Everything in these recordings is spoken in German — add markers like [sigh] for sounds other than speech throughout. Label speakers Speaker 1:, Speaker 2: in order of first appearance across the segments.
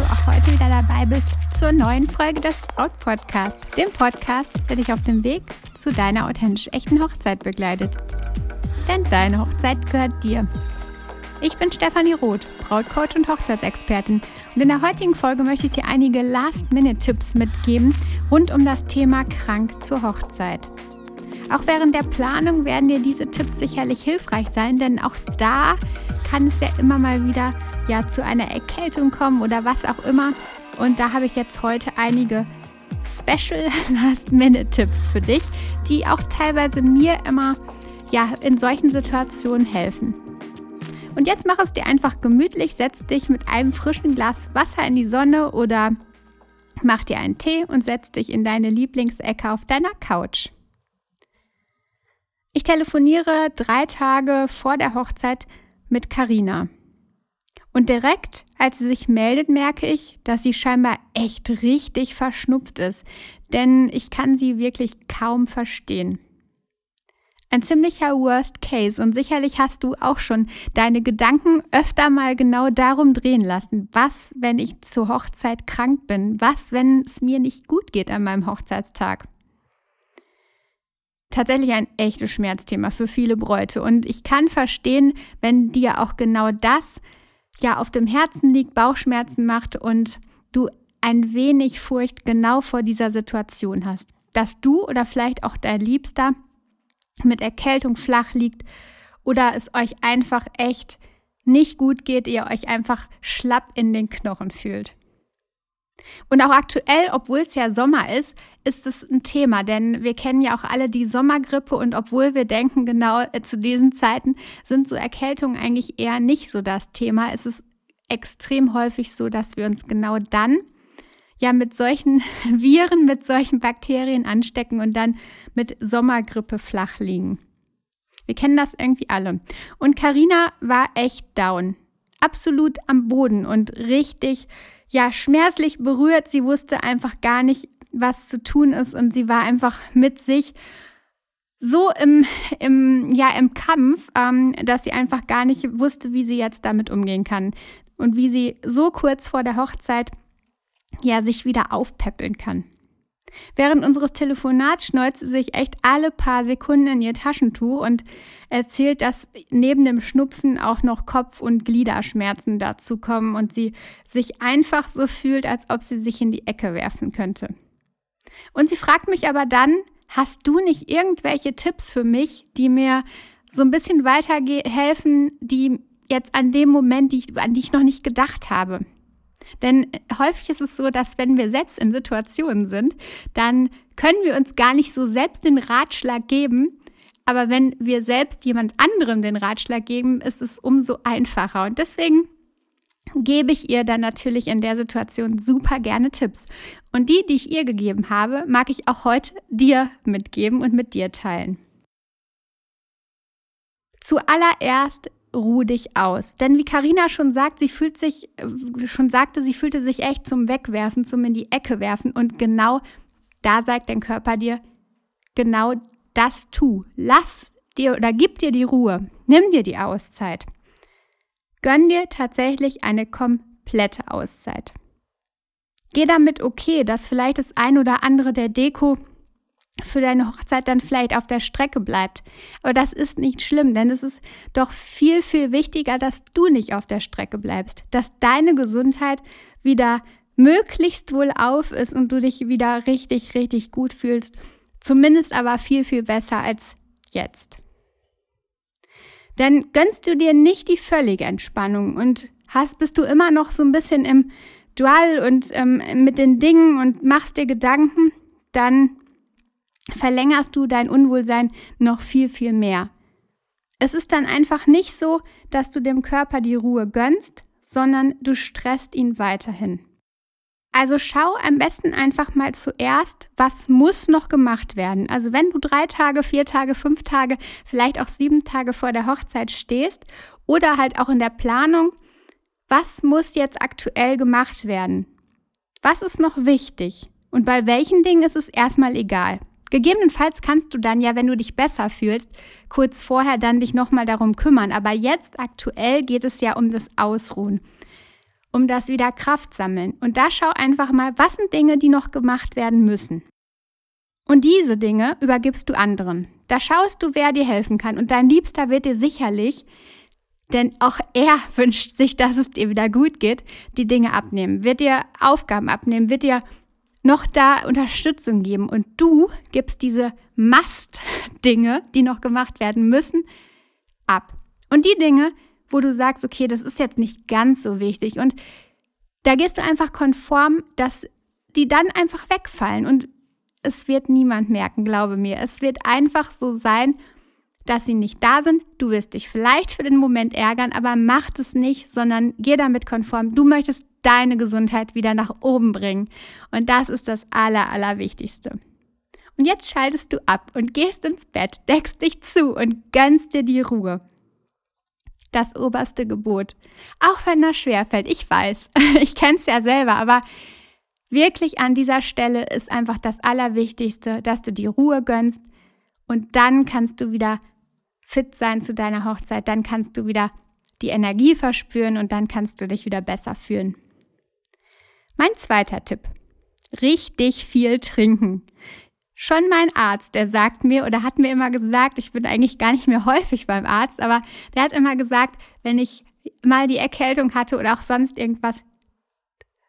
Speaker 1: du auch heute wieder dabei bist zur neuen Folge des Braut Podcast, dem Podcast, der dich auf dem Weg zu deiner authentisch echten Hochzeit begleitet. Denn deine Hochzeit gehört dir. Ich bin Stefanie Roth, Brautcoach und Hochzeitsexpertin und in der heutigen Folge möchte ich dir einige Last-Minute-Tipps mitgeben rund um das Thema krank zur Hochzeit. Auch während der Planung werden dir diese Tipps sicherlich hilfreich sein, denn auch da kann es ja immer mal wieder ja, zu einer Erkältung kommen oder was auch immer. Und da habe ich jetzt heute einige Special [laughs] Last-Minute-Tipps für dich, die auch teilweise mir immer ja, in solchen Situationen helfen. Und jetzt mach es dir einfach gemütlich, setz dich mit einem frischen Glas Wasser in die Sonne oder mach dir einen Tee und setz dich in deine Lieblingsecke auf deiner Couch. Ich telefoniere drei Tage vor der Hochzeit mit Karina. Und direkt, als sie sich meldet, merke ich, dass sie scheinbar echt richtig verschnupft ist, denn ich kann sie wirklich kaum verstehen. Ein ziemlicher Worst Case und sicherlich hast du auch schon deine Gedanken öfter mal genau darum drehen lassen. Was, wenn ich zur Hochzeit krank bin? Was, wenn es mir nicht gut geht an meinem Hochzeitstag? Tatsächlich ein echtes Schmerzthema für viele Bräute. Und ich kann verstehen, wenn dir auch genau das ja auf dem Herzen liegt, Bauchschmerzen macht und du ein wenig Furcht genau vor dieser Situation hast. Dass du oder vielleicht auch dein Liebster mit Erkältung flach liegt oder es euch einfach echt nicht gut geht, ihr euch einfach schlapp in den Knochen fühlt. Und auch aktuell, obwohl es ja Sommer ist, ist es ein Thema, denn wir kennen ja auch alle die Sommergrippe und obwohl wir denken, genau äh, zu diesen Zeiten sind so Erkältungen eigentlich eher nicht so das Thema, ist es extrem häufig so, dass wir uns genau dann ja mit solchen [laughs] Viren, mit solchen Bakterien anstecken und dann mit Sommergrippe flach liegen. Wir kennen das irgendwie alle. Und Karina war echt down. Absolut am Boden und richtig ja, schmerzlich berührt. Sie wusste einfach gar nicht, was zu tun ist und sie war einfach mit sich so im, im, ja, im Kampf, ähm, dass sie einfach gar nicht wusste, wie sie jetzt damit umgehen kann und wie sie so kurz vor der Hochzeit ja sich wieder aufpäppeln kann. Während unseres Telefonats schneuzt sie sich echt alle paar Sekunden in ihr Taschentuch und erzählt, dass neben dem Schnupfen auch noch Kopf- und Gliederschmerzen dazu kommen und sie sich einfach so fühlt, als ob sie sich in die Ecke werfen könnte. Und sie fragt mich aber dann, hast du nicht irgendwelche Tipps für mich, die mir so ein bisschen weiterhelfen, die jetzt an dem Moment, die ich, an die ich noch nicht gedacht habe? Denn häufig ist es so, dass wenn wir selbst in Situationen sind, dann können wir uns gar nicht so selbst den Ratschlag geben. Aber wenn wir selbst jemand anderem den Ratschlag geben, ist es umso einfacher. Und deswegen gebe ich ihr dann natürlich in der Situation super gerne Tipps. Und die, die ich ihr gegeben habe, mag ich auch heute dir mitgeben und mit dir teilen. Zuallererst ruh dich aus. Denn wie Karina schon sagt, sie fühlt sich, äh, schon sagte, sie fühlte sich echt zum Wegwerfen, zum in die Ecke werfen. Und genau da sagt dein Körper dir, genau das tu. Lass dir oder gib dir die Ruhe. Nimm dir die Auszeit. Gönn dir tatsächlich eine komplette Auszeit. Geh damit okay, dass vielleicht das ein oder andere der Deko für deine Hochzeit dann vielleicht auf der Strecke bleibt. Aber das ist nicht schlimm, denn es ist doch viel, viel wichtiger, dass du nicht auf der Strecke bleibst, dass deine Gesundheit wieder möglichst wohl auf ist und du dich wieder richtig, richtig gut fühlst. Zumindest aber viel, viel besser als jetzt. Denn gönnst du dir nicht die völlige Entspannung und hast, bist du immer noch so ein bisschen im Dual und ähm, mit den Dingen und machst dir Gedanken, dann verlängerst du dein Unwohlsein noch viel, viel mehr. Es ist dann einfach nicht so, dass du dem Körper die Ruhe gönnst, sondern du stresst ihn weiterhin. Also schau am besten einfach mal zuerst, was muss noch gemacht werden. Also wenn du drei Tage, vier Tage, fünf Tage, vielleicht auch sieben Tage vor der Hochzeit stehst oder halt auch in der Planung, was muss jetzt aktuell gemacht werden? Was ist noch wichtig? Und bei welchen Dingen ist es erstmal egal? Gegebenenfalls kannst du dann ja, wenn du dich besser fühlst, kurz vorher dann dich nochmal darum kümmern. Aber jetzt aktuell geht es ja um das Ausruhen. um das wieder Kraft sammeln. Und da schau einfach mal, was sind Dinge, die noch gemacht werden müssen. Und diese Dinge übergibst du anderen. Da schaust du, wer dir helfen kann. Und dein Liebster wird dir sicherlich, denn auch er [laughs] wünscht sich, dass es dir wieder gut geht, die Dinge abnehmen, wird dir Aufgaben abnehmen, wird dir noch da Unterstützung geben. Und du gibst diese Mast-Dinge, die noch gemacht werden müssen, ab. Und die Dinge, wo du sagst, okay, das ist jetzt nicht ganz so wichtig. Und da gehst du einfach konform, dass die dann einfach wegfallen. Und es wird niemand merken, glaube mir. Es wird einfach so sein, dass sie nicht da sind. Du wirst dich vielleicht für den Moment ärgern, aber mach es nicht, sondern geh damit konform. Du möchtest deine Gesundheit wieder nach oben bringen. Und das ist das Aller, Allerwichtigste. Und jetzt schaltest du ab und gehst ins Bett, deckst dich zu und gönnst dir die Ruhe das oberste Gebot. Auch wenn das schwerfällt, ich weiß, [laughs] ich kenne es ja selber, aber wirklich an dieser Stelle ist einfach das Allerwichtigste, dass du die Ruhe gönnst und dann kannst du wieder fit sein zu deiner Hochzeit, dann kannst du wieder die Energie verspüren und dann kannst du dich wieder besser fühlen. Mein zweiter Tipp. Richtig viel trinken. Schon mein Arzt, der sagt mir oder hat mir immer gesagt, ich bin eigentlich gar nicht mehr häufig beim Arzt, aber der hat immer gesagt, wenn ich mal die Erkältung hatte oder auch sonst irgendwas,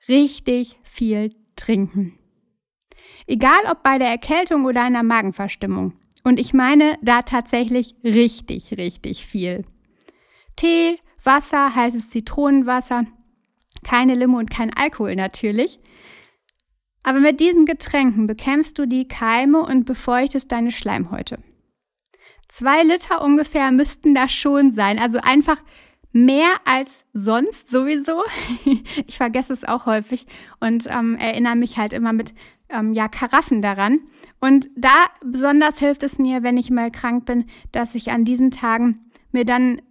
Speaker 1: richtig viel trinken. Egal ob bei der Erkältung oder einer Magenverstimmung. Und ich meine da tatsächlich richtig, richtig viel. Tee, Wasser, heißes Zitronenwasser, keine Limo und kein Alkohol natürlich. Aber mit diesen Getränken bekämpfst du die Keime und befeuchtest deine Schleimhäute. Zwei Liter ungefähr müssten das schon sein. Also einfach mehr als sonst sowieso. [laughs] ich vergesse es auch häufig und ähm, erinnere mich halt immer mit ähm, ja, Karaffen daran. Und da besonders hilft es mir, wenn ich mal krank bin, dass ich an diesen Tagen mir dann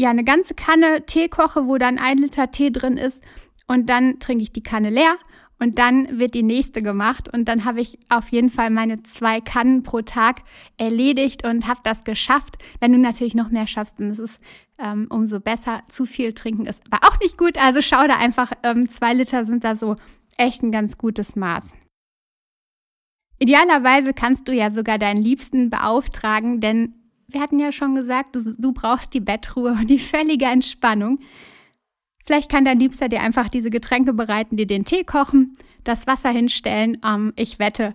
Speaker 1: ja eine ganze Kanne Tee koche, wo dann ein Liter Tee drin ist. Und dann trinke ich die Kanne leer und dann wird die nächste gemacht und dann habe ich auf jeden Fall meine zwei Kannen pro Tag erledigt und habe das geschafft. Wenn du natürlich noch mehr schaffst, dann ist es ähm, umso besser. Zu viel trinken ist aber auch nicht gut, also schau da einfach, ähm, zwei Liter sind da so echt ein ganz gutes Maß. Idealerweise kannst du ja sogar deinen Liebsten beauftragen, denn wir hatten ja schon gesagt, du, du brauchst die Bettruhe und die völlige Entspannung. Vielleicht kann dein Liebster dir einfach diese Getränke bereiten, dir den Tee kochen, das Wasser hinstellen. Ähm, ich wette,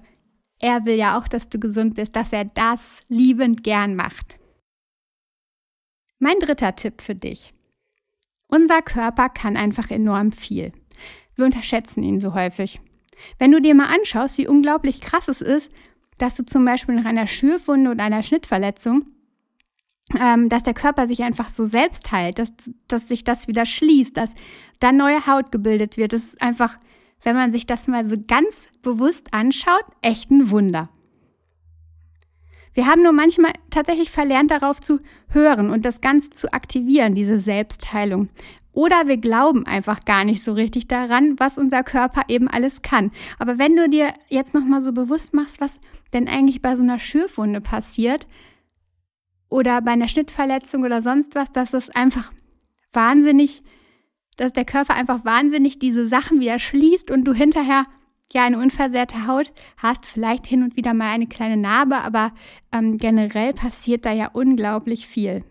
Speaker 1: er will ja auch, dass du gesund bist, dass er das liebend gern macht. Mein dritter Tipp für dich. Unser Körper kann einfach enorm viel. Wir unterschätzen ihn so häufig. Wenn du dir mal anschaust, wie unglaublich krass es ist, dass du zum Beispiel nach einer Schürfwunde oder einer Schnittverletzung ähm, dass der Körper sich einfach so selbst heilt, dass, dass sich das wieder schließt, dass dann neue Haut gebildet wird. Das ist einfach, wenn man sich das mal so ganz bewusst anschaut, echt ein Wunder. Wir haben nur manchmal tatsächlich verlernt, darauf zu hören und das Ganze zu aktivieren, diese Selbstheilung. Oder wir glauben einfach gar nicht so richtig daran, was unser Körper eben alles kann. Aber wenn du dir jetzt nochmal so bewusst machst, was denn eigentlich bei so einer Schürfwunde passiert, oder bei einer Schnittverletzung oder sonst was, dass es einfach wahnsinnig, dass der Körper einfach wahnsinnig diese Sachen wieder schließt und du hinterher ja eine unversehrte Haut hast, vielleicht hin und wieder mal eine kleine Narbe, aber ähm, generell passiert da ja unglaublich viel.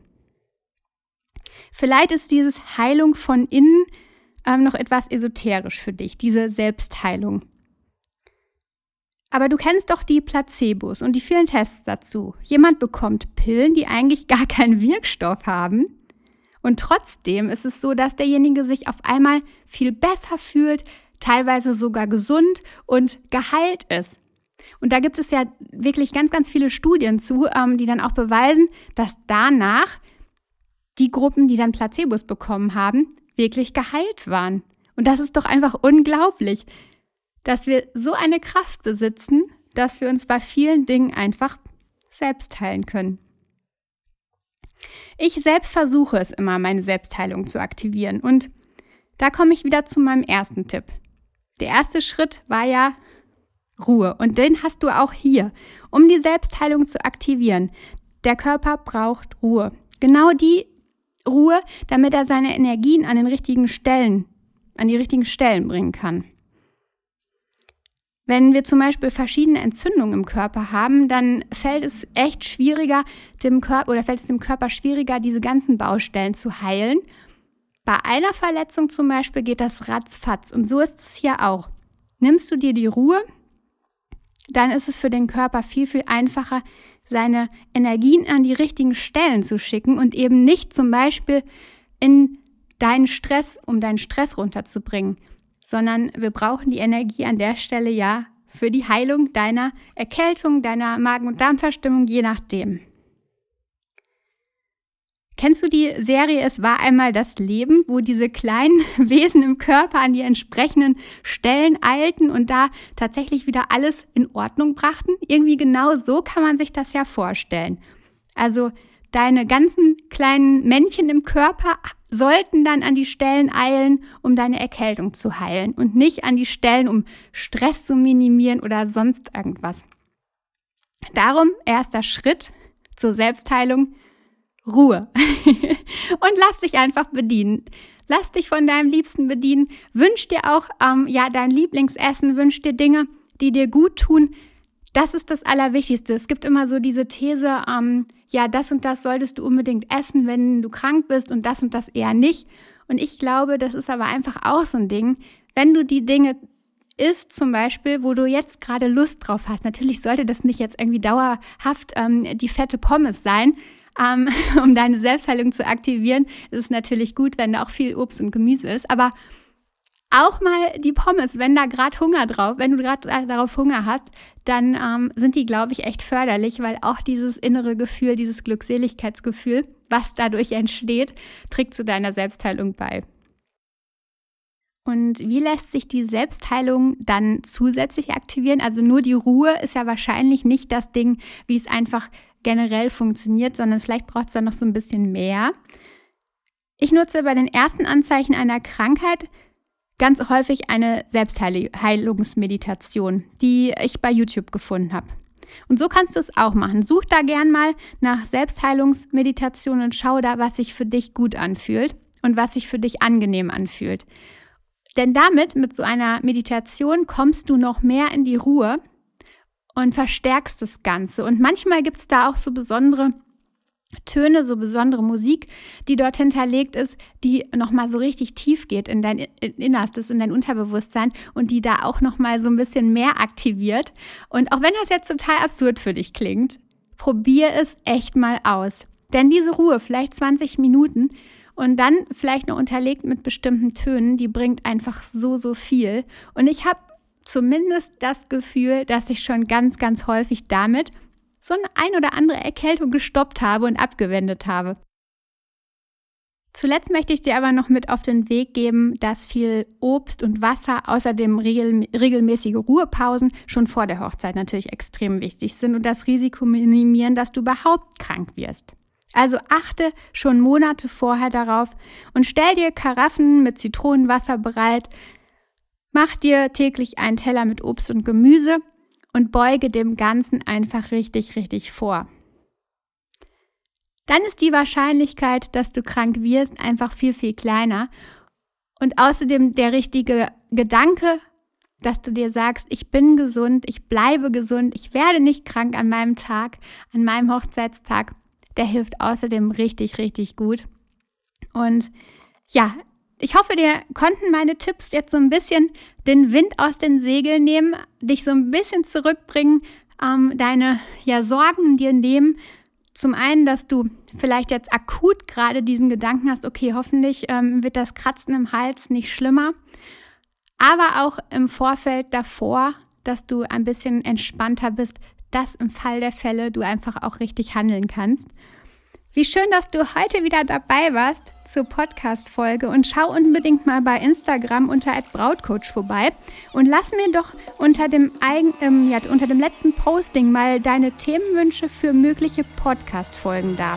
Speaker 1: Vielleicht ist dieses Heilung von innen ähm, noch etwas esoterisch für dich, diese Selbstheilung. Aber du kennst doch die Placebos und die vielen Tests dazu. Jemand bekommt Pillen, die eigentlich gar keinen Wirkstoff haben. Und trotzdem ist es so, dass derjenige sich auf einmal viel besser fühlt, teilweise sogar gesund und geheilt ist. Und da gibt es ja wirklich ganz, ganz viele Studien zu, ähm, die dann auch beweisen, dass danach die Gruppen, die dann Placebos bekommen haben, wirklich geheilt waren. Und das ist doch einfach unglaublich dass wir so eine Kraft besitzen, dass wir uns bei vielen Dingen einfach selbst heilen können. Ich selbst versuche es immer, meine Selbstheilung zu aktivieren. Und da komme ich wieder zu meinem ersten Tipp. Der erste Schritt war ja Ruhe. Und den hast du auch hier, um die Selbstheilung zu aktivieren. Der Körper braucht Ruhe. Genau die Ruhe, damit er seine Energien an den richtigen Stellen an die richtigen Stellen bringen kann. Wenn wir zum Beispiel verschiedene Entzündungen im Körper haben, dann fällt es echt schwieriger, dem Körper oder fällt es dem Körper schwieriger, diese ganzen Baustellen zu heilen. Bei einer Verletzung zum Beispiel geht das ratzfatz und so ist es hier auch. Nimmst du dir die Ruhe, dann ist es für den Körper viel, viel einfacher, seine Energien an die richtigen Stellen zu schicken und eben nicht zum Beispiel in deinen Stress, um deinen Stress runterzubringen, sondern wir brauchen die Energie an der Stelle ja für die Heilung deiner Erkältung, deiner Magen- und Darmverstimmung, je nachdem. Kennst du die Serie Es war einmal das Leben, wo diese kleinen [laughs] Wesen im Körper an die entsprechenden Stellen eilten und da tatsächlich wieder alles in Ordnung brachten? Irgendwie genau so kann man sich das ja vorstellen. Also deine ganzen kleinen Männchen im Körper sollten dann an die Stellen eilen, um deine Erkältung zu heilen und nicht an die Stellen, um Stress zu minimieren oder sonst irgendwas. Darum erster Schritt zur Selbstheilung, Ruhe. [laughs] und lass dich einfach bedienen. Lass dich von deinem Liebsten bedienen. Wünsch dir auch ähm, ja dein Lieblingsessen, wünsch dir Dinge, die dir gut tun. Das ist das Allerwichtigste. Es gibt immer so diese These, ähm, ja, das und das solltest du unbedingt essen, wenn du krank bist und das und das eher nicht. Und ich glaube, das ist aber einfach auch so ein Ding. Wenn du die Dinge isst zum Beispiel, wo du jetzt gerade Lust drauf hast. Natürlich sollte das nicht jetzt irgendwie dauerhaft ähm, die fette Pommes sein, ähm, [laughs] um deine Selbstheilung zu aktivieren, ist es natürlich gut, wenn da auch viel Obst und Gemüse ist. Aber auch mal die Pommes, wenn da gerade Hunger drauf, wenn du gerade darauf Hunger hast, dann ähm, sind die, glaube ich, echt förderlich, weil auch dieses innere Gefühl, dieses Glückseligkeitsgefühl, was dadurch entsteht, trägt zu deiner Selbstheilung bei. Und wie lässt sich die Selbstheilung dann zusätzlich aktivieren? Also nur die Ruhe ist ja wahrscheinlich nicht das Ding, wie es einfach generell funktioniert, sondern vielleicht braucht es da noch so ein bisschen mehr. Ich nutze bei den ersten Anzeichen einer Krankheit ganz häufig eine Selbstheilungsmeditation, die ich bei YouTube gefunden habe. Und so kannst du es auch machen. Such da gern mal nach Selbstheilungsmeditation und schau da, was sich für dich gut anfühlt und was sich für dich angenehm anfühlt. Denn damit, mit so einer Meditation, kommst du noch mehr in die Ruhe und verstärkst das Ganze. Und manchmal gibt es da auch so besondere Töne, so besondere Musik, die dort hinterlegt ist, die nochmal so richtig tief geht in dein Innerstes, in dein Unterbewusstsein und die da auch nochmal so ein bisschen mehr aktiviert. Und auch wenn das jetzt total absurd für dich klingt, probier es echt mal aus. Denn diese Ruhe, vielleicht 20 Minuten und dann vielleicht noch unterlegt mit bestimmten Tönen, die bringt einfach so, so viel. Und ich habe zumindest das Gefühl, dass ich schon ganz, ganz häufig damit so eine ein oder andere Erkältung gestoppt habe und abgewendet habe. Zuletzt möchte ich dir aber noch mit auf den Weg geben, dass viel Obst und Wasser, außerdem regel, regelmäßige Ruhepausen schon vor der Hochzeit natürlich extrem wichtig sind und das Risiko minimieren, dass du überhaupt krank wirst. Also achte schon Monate vorher darauf und stell dir Karaffen mit Zitronenwasser bereit, Mach dir täglich einen Teller mit Obst und Gemüse und beuge dem Ganzen einfach richtig, richtig vor. Dann ist die Wahrscheinlichkeit, dass du krank wirst, einfach viel, viel kleiner. Und außerdem der richtige Gedanke, dass du dir sagst, ich bin gesund, ich bleibe gesund, ich werde nicht krank an meinem Tag, an meinem Hochzeitstag, der hilft außerdem richtig, richtig gut. Und ja, ich hoffe, dir konnten meine Tipps jetzt so ein bisschen den Wind aus den Segeln nehmen, dich so ein bisschen zurückbringen, ähm, deine ja, Sorgen dir nehmen. Zum einen, dass du vielleicht jetzt akut gerade diesen Gedanken hast, okay, hoffentlich ähm, wird das Kratzen im Hals nicht schlimmer. Aber auch im Vorfeld davor, dass du ein bisschen entspannter bist, dass im Fall der Fälle du einfach auch richtig handeln kannst. Wie schön, dass du heute wieder dabei warst zur Podcast-Folge und schau unbedingt mal bei Instagram unter @brautcoach vorbei und lass mir doch unter dem, eigen, ähm, ja, unter dem letzten Posting mal deine Themenwünsche für mögliche Podcast-Folgen da.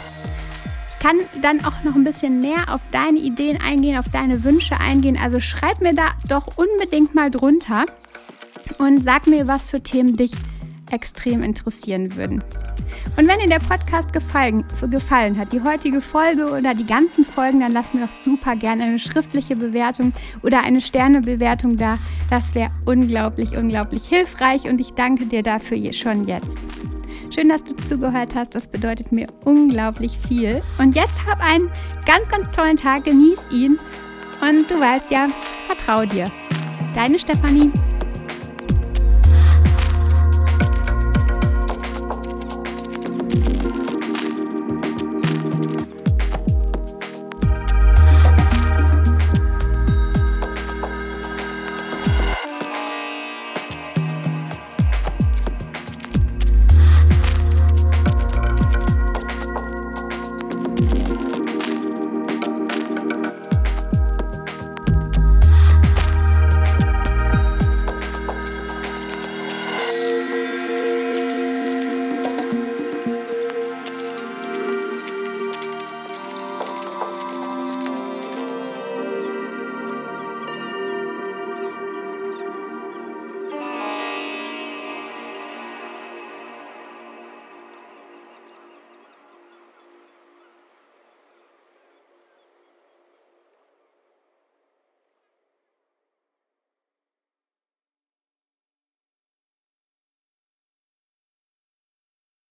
Speaker 1: Ich kann dann auch noch ein bisschen mehr auf deine Ideen eingehen, auf deine Wünsche eingehen. Also schreib mir da doch unbedingt mal drunter und sag mir, was für Themen dich extrem interessieren würden. Und wenn dir der Podcast gefallen, gefallen hat, die heutige Folge oder die ganzen Folgen, dann lass mir doch super gerne eine schriftliche Bewertung oder eine Sternebewertung da. Das wäre unglaublich, unglaublich hilfreich und ich danke dir dafür schon jetzt. Schön, dass du zugehört hast. Das bedeutet mir unglaublich viel. Und jetzt hab einen ganz, ganz tollen Tag. Genieß ihn. Und du weißt ja, vertrau dir. Deine Stefanie.